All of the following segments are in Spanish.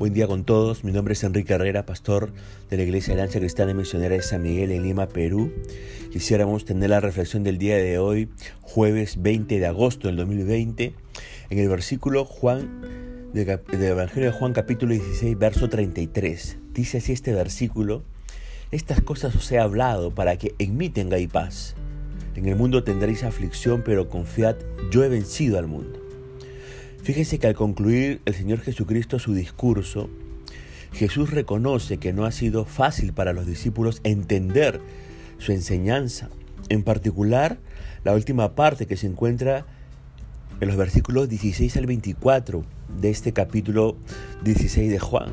Buen día con todos. Mi nombre es Enrique Herrera, pastor de la Iglesia de Alianza Cristiana Misionera de San Miguel en Lima, Perú. Quisiéramos tener la reflexión del día de hoy, jueves 20 de agosto del 2020, en el versículo Juan del Evangelio de Juan capítulo 16, verso 33. Dice así este versículo: Estas cosas os he hablado para que en mí tengáis paz. En el mundo tendréis aflicción, pero confiad, yo he vencido al mundo. Fíjese que al concluir el Señor Jesucristo su discurso, Jesús reconoce que no ha sido fácil para los discípulos entender su enseñanza, en particular la última parte que se encuentra en los versículos 16 al 24 de este capítulo 16 de Juan.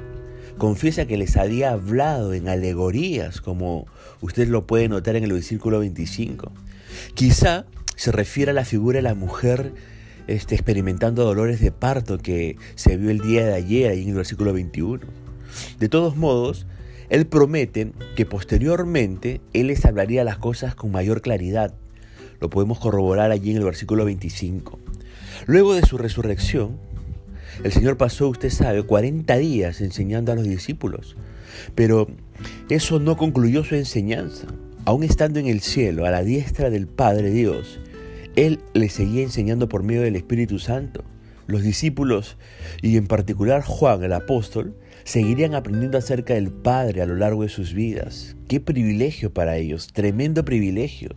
Confiesa que les había hablado en alegorías, como usted lo puede notar en el versículo 25. Quizá se refiere a la figura de la mujer este, experimentando dolores de parto que se vio el día de ayer ahí en el versículo 21. De todos modos, él promete que posteriormente él les hablaría las cosas con mayor claridad. Lo podemos corroborar allí en el versículo 25. Luego de su resurrección, el Señor pasó, usted sabe, 40 días enseñando a los discípulos. Pero eso no concluyó su enseñanza. Aún estando en el cielo, a la diestra del Padre Dios, él le seguía enseñando por medio del Espíritu Santo. Los discípulos, y en particular Juan el apóstol, seguirían aprendiendo acerca del Padre a lo largo de sus vidas. Qué privilegio para ellos, tremendo privilegio.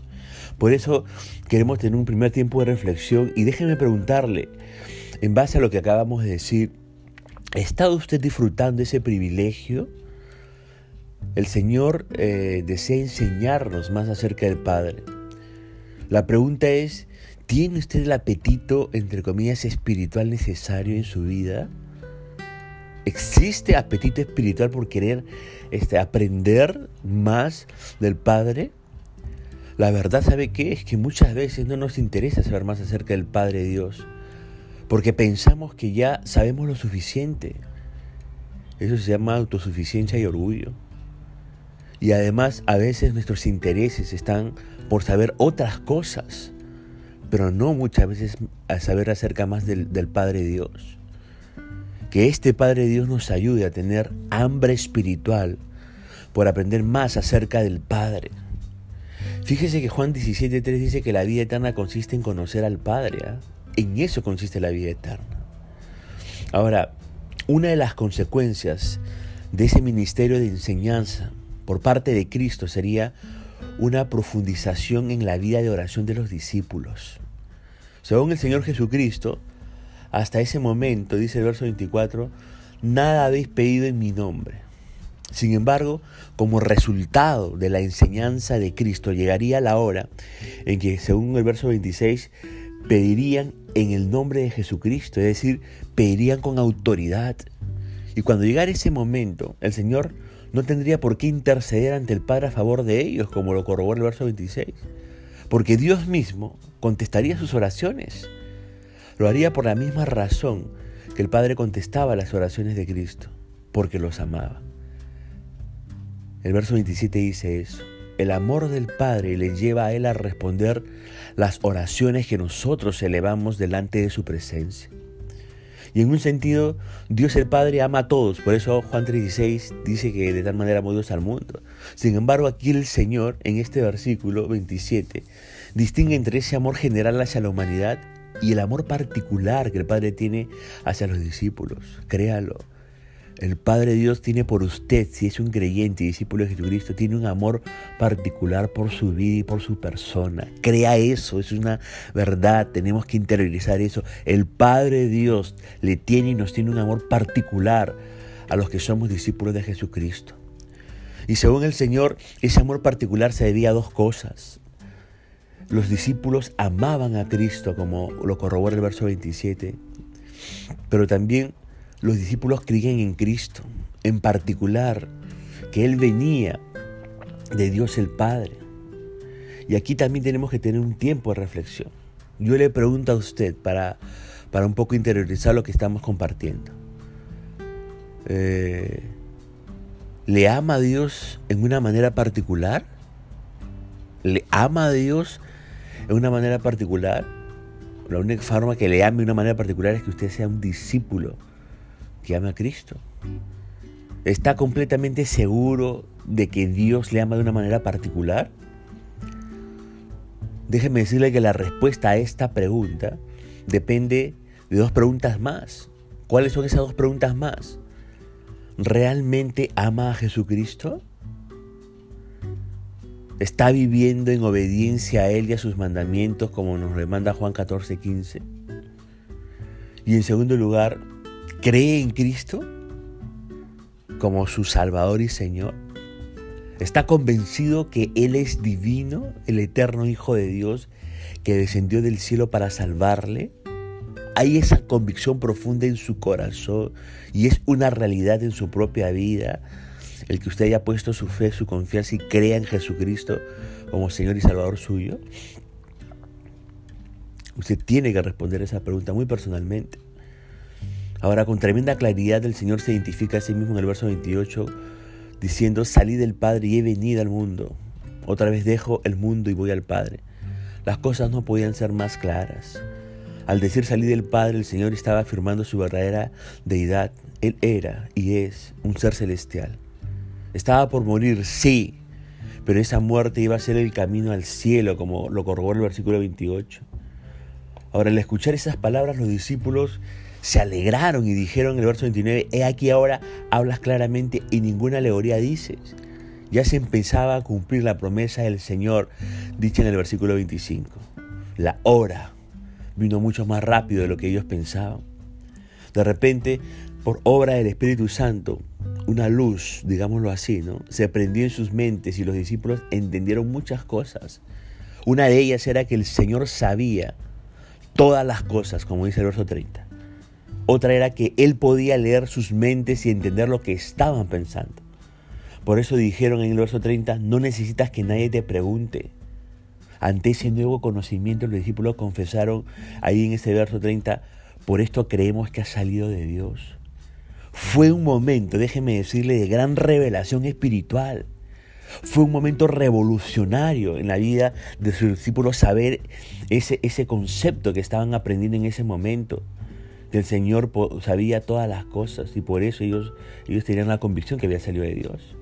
Por eso queremos tener un primer tiempo de reflexión y déjenme preguntarle, en base a lo que acabamos de decir, ¿ha estado usted disfrutando ese privilegio? El Señor eh, desea enseñarnos más acerca del Padre. La pregunta es, ¿Tiene usted el apetito, entre comillas, espiritual necesario en su vida? ¿Existe apetito espiritual por querer este, aprender más del Padre? La verdad, ¿sabe qué? Es que muchas veces no nos interesa saber más acerca del Padre Dios, porque pensamos que ya sabemos lo suficiente. Eso se llama autosuficiencia y orgullo. Y además a veces nuestros intereses están por saber otras cosas pero no muchas veces a saber acerca más del, Padre Dios. Que este Padre Dios nos ayude a tener hambre espiritual por aprender más acerca del Padre. Fíjese que Juan 17.3 dice que la vida eterna consiste en conocer al Padre. ¿ah? En eso consiste la vida eterna. Ahora, una de las consecuencias de ese ministerio de enseñanza por parte de Cristo sería una profundización en la vida de oración de los discípulos. Según el Señor Jesucristo, hasta ese momento, dice el verso 24, nada habéis pedido en mi nombre. Sin embargo, como resultado de la enseñanza de Cristo, llegaría la hora en que, según el verso 26, pedirían en el nombre de Jesucristo, es decir, pedirían con autoridad. Y cuando llegara ese momento, el Señor no tendría por qué interceder ante el Padre a favor de ellos, como lo corrobora el verso 26, porque Dios mismo contestaría sus oraciones. Lo haría por la misma razón que el Padre contestaba las oraciones de Cristo, porque los amaba. El verso 27 dice eso. El amor del Padre le lleva a Él a responder las oraciones que nosotros elevamos delante de su presencia. Y en un sentido, Dios el Padre ama a todos. Por eso Juan 3:16 dice que de tal manera amó Dios al mundo. Sin embargo, aquí el Señor, en este versículo 27, distingue entre ese amor general hacia la humanidad y el amor particular que el Padre tiene hacia los discípulos. Créalo. El Padre Dios tiene por usted, si es un creyente y discípulo de Jesucristo, tiene un amor particular por su vida y por su persona. Crea eso, es una verdad, tenemos que interiorizar eso. El Padre Dios le tiene y nos tiene un amor particular a los que somos discípulos de Jesucristo. Y según el Señor, ese amor particular se debía a dos cosas. Los discípulos amaban a Cristo, como lo corrobora el verso 27, pero también los discípulos creían en Cristo, en particular que Él venía de Dios el Padre. Y aquí también tenemos que tener un tiempo de reflexión. Yo le pregunto a usted para, para un poco interiorizar lo que estamos compartiendo. Eh, ¿Le ama a Dios en una manera particular? ¿Le ama a Dios en una manera particular? La única forma que le ame de una manera particular es que usted sea un discípulo que ama a Cristo? ¿Está completamente seguro de que Dios le ama de una manera particular? Déjeme decirle que la respuesta a esta pregunta depende de dos preguntas más. ¿Cuáles son esas dos preguntas más? ¿Realmente ama a Jesucristo? ¿Está viviendo en obediencia a Él y a sus mandamientos como nos demanda Juan 14, 15? Y en segundo lugar, ¿cree en Cristo como su Salvador y Señor? ¿Está convencido que Él es divino, el eterno Hijo de Dios, que descendió del cielo para salvarle? Hay esa convicción profunda en su corazón y es una realidad en su propia vida. El que usted haya puesto su fe, su confianza y crea en Jesucristo como Señor y Salvador suyo. Usted tiene que responder esa pregunta muy personalmente. Ahora, con tremenda claridad, el Señor se identifica a sí mismo en el verso 28, diciendo, salí del Padre y he venido al mundo. Otra vez dejo el mundo y voy al Padre. Las cosas no podían ser más claras. Al decir salí del Padre, el Señor estaba afirmando su verdadera deidad. Él era y es un ser celestial. Estaba por morir, sí, pero esa muerte iba a ser el camino al cielo, como lo corrobora el versículo 28. Ahora, al escuchar esas palabras, los discípulos se alegraron y dijeron en el verso 29, he aquí ahora hablas claramente y ninguna alegoría dices. Ya se empezaba a cumplir la promesa del Señor, dicha en el versículo 25. La hora vino mucho más rápido de lo que ellos pensaban. De repente, por obra del Espíritu Santo, una luz, digámoslo así, ¿no? Se prendió en sus mentes y los discípulos entendieron muchas cosas. Una de ellas era que el Señor sabía todas las cosas, como dice el verso 30. Otra era que Él podía leer sus mentes y entender lo que estaban pensando. Por eso dijeron en el verso 30, no necesitas que nadie te pregunte. Ante ese nuevo conocimiento los discípulos confesaron ahí en ese verso 30, por esto creemos que ha salido de Dios. Fue un momento, déjeme decirle, de gran revelación espiritual. Fue un momento revolucionario en la vida de sus discípulos saber ese, ese concepto que estaban aprendiendo en ese momento. El Señor sabía todas las cosas y por eso ellos, ellos tenían la convicción que había salido de Dios.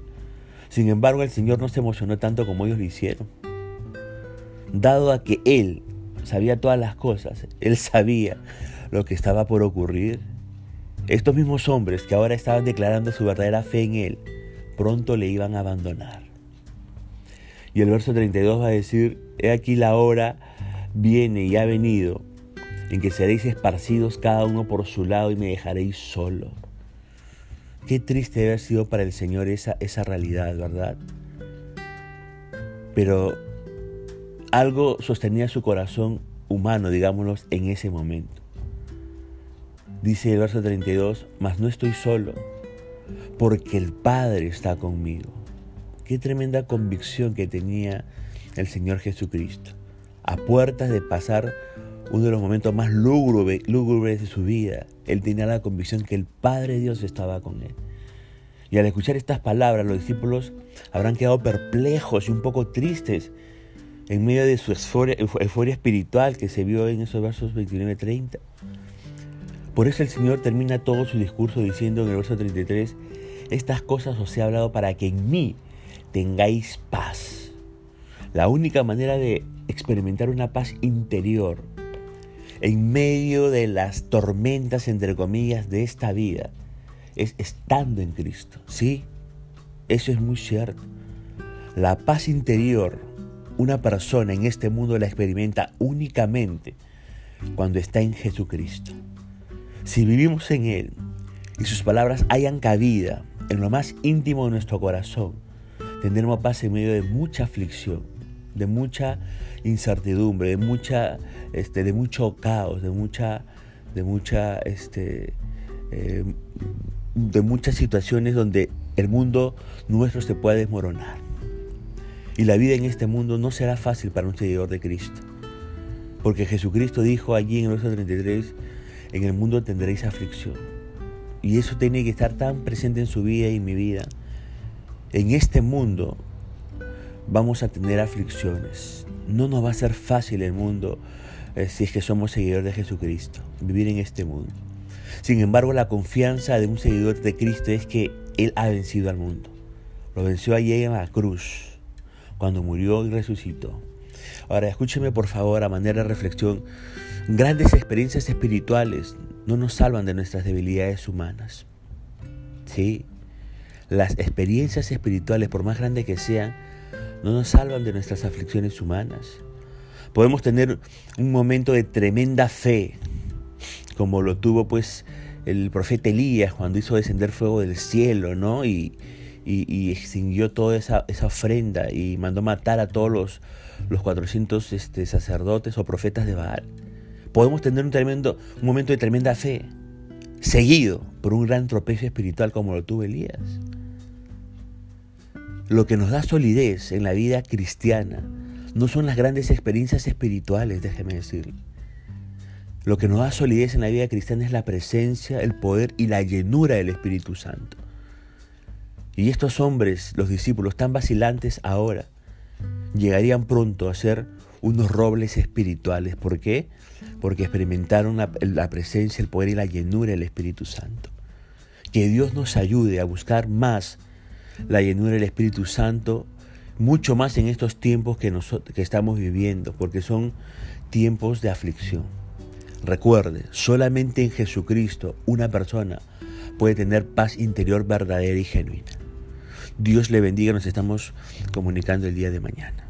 Sin embargo, el Señor no se emocionó tanto como ellos lo hicieron. Dado a que Él sabía todas las cosas, Él sabía lo que estaba por ocurrir. Estos mismos hombres que ahora estaban declarando su verdadera fe en Él, pronto le iban a abandonar. Y el verso 32 va a decir, he aquí la hora viene y ha venido en que seréis esparcidos cada uno por su lado y me dejaréis solo. Qué triste haber sido para el Señor esa, esa realidad, ¿verdad? Pero algo sostenía su corazón humano, digámoslo, en ese momento. Dice el verso 32, mas no estoy solo, porque el Padre está conmigo. Qué tremenda convicción que tenía el Señor Jesucristo, a puertas de pasar uno de los momentos más lúgubres de su vida. Él tenía la convicción que el Padre Dios estaba con él. Y al escuchar estas palabras, los discípulos habrán quedado perplejos y un poco tristes en medio de su euforia, espiritual que se vio en esos versos 29-30. Por eso el Señor termina todo su discurso diciendo en el verso 33, estas cosas os he hablado para que en mí tengáis paz. La única manera de experimentar una paz interior en medio de las tormentas, entre comillas, de esta vida, es estando en Cristo. Sí, eso es muy cierto. La paz interior, una persona en este mundo la experimenta únicamente cuando está en Jesucristo. Si vivimos en Él y sus palabras hayan cabida en lo más íntimo de nuestro corazón, tendremos paz en medio de mucha aflicción, de mucha incertidumbre, de mucha, este, de mucho caos, de mucha, de mucha, este, eh, de muchas situaciones donde el mundo nuestro se puede desmoronar. Y la vida en este mundo no será fácil para un seguidor de Cristo. Porque Jesucristo dijo allí en el verso 33, en el mundo tendréis aflicción. Y eso tiene que estar tan presente en su vida y en mi vida. En este mundo vamos a tener aflicciones. No nos va a ser fácil el mundo eh, si es que somos seguidores de Jesucristo, vivir en este mundo. Sin embargo, la confianza de un seguidor de Cristo es que Él ha vencido al mundo. Lo venció allí en la cruz, cuando murió y resucitó. Ahora, escúcheme por favor a manera de reflexión. Grandes experiencias espirituales no nos salvan de nuestras debilidades humanas. Sí, las experiencias espirituales, por más grandes que sean, no nos salvan de nuestras aflicciones humanas. Podemos tener un momento de tremenda fe, como lo tuvo pues el profeta Elías cuando hizo descender fuego del cielo, ¿no? Y, extinguió toda esa, ofrenda y mandó matar a todos los, los 400 este, sacerdotes o profetas de Baal. Podemos tener un, tremendo, un momento de tremenda fe, seguido por un gran tropiezo espiritual como lo tuvo Elías. Lo que nos da solidez en la vida cristiana no son las grandes experiencias espirituales, déjeme decirle. Lo que nos da solidez en la vida cristiana es la presencia, el poder y la llenura del Espíritu Santo. Y estos hombres, los discípulos tan vacilantes ahora, llegarían pronto a ser unos robles espirituales. ¿Por qué? Porque experimentaron la, presencia, el poder y la llenura del Espíritu Santo. Que Dios nos ayude a buscar más la llenura del Espíritu Santo, mucho más en estos tiempos que, que estamos viviendo, porque son tiempos de aflicción. Recuerde, solamente en Jesucristo una persona puede tener paz interior verdadera y genuina. Dios le bendiga, nos estamos comunicando el día de mañana.